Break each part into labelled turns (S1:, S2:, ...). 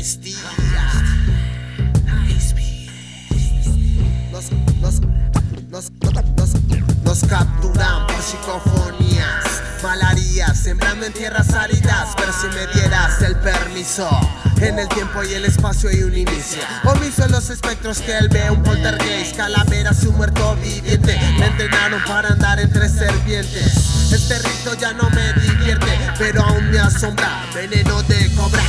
S1: Amnistía. Nos, nos, nos, nos, capturan por psicofonías, malarías, sembrando en tierras áridas. Pero si me dieras el permiso. En el tiempo y el espacio hay un inicio. Omiso los espectros que él ve, un poltergeist, calaveras y un muerto viviente. Me entrenaron para andar entre serpientes. Este rito ya no me divierte, pero aún me asombra. Veneno de cobra.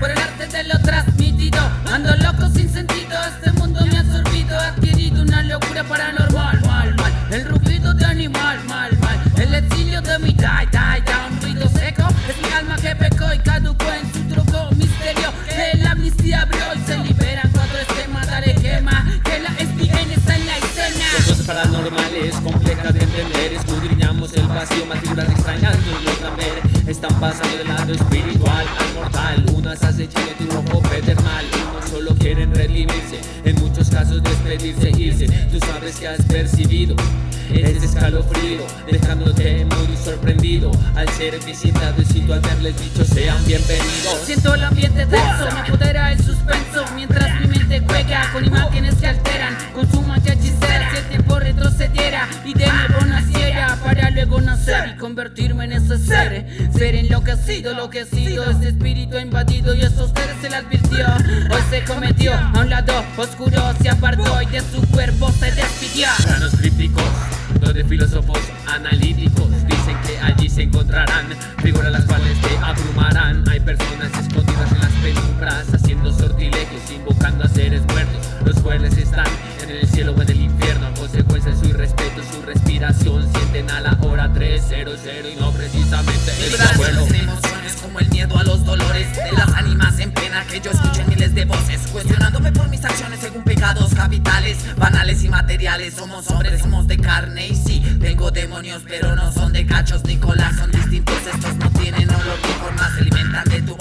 S2: Por el
S3: arte de lo transmitido. Ando loco sin sentido, este mundo me ha absorbido. Adquirido una locura paranormal, mal, mal. El rugido de animal, mal, mal. El exilio de mi die, die, da un ruido seco. Es mi alma que pecó y caducó en su truco misterio. Que la amnistía abrió y se liberan cuatro esquemas. Dale quema, que la SPN está en la escena.
S4: Cosas paranormales, complejas de entender. Escudriñamos el vacío, más figuras extrañas nos logran ver. Están pasando del lado espiritual al mortal Unas acechan en tu ojo pedernal Unos solo quieren redimirse En muchos casos despedirse, irse. Tú sabes que has percibido ese escalofrío Dejándote muy sorprendido. Al ser visitado y sin haberles dicho sean bienvenidos.
S3: Siento el ambiente denso, me apodera el suspenso. Mientras mi mente juega con imágenes que alteran Con su magia hechicera si el tiempo retrocediera Y de nuevo nacer Y convertirme en ese ser Ser enloquecido, lo que he sido Ese espíritu ha invadido y a esos seres se le advirtió Hoy se cometió a un lado oscuro Se apartó y de su cuerpo se despidió
S4: Planos crípticos, donde filósofos analíticos dicen que allí se encontrarán figuras las cuales te abrumarán. Hay personas escondidas en las penumbras, haciendo sortilegios, invocando a seres muertos. Los cuales están en el cielo o en el 300 y no precisamente.
S2: Vibraciones de emociones como el miedo a los dolores de las ánimas en pena que yo escuché miles de voces cuestionándome por mis acciones según pecados capitales banales y materiales somos hombres somos de carne y sí tengo demonios pero no son de cachos Nicolás son distintos estos no tienen olor ni forma se alimentan de tu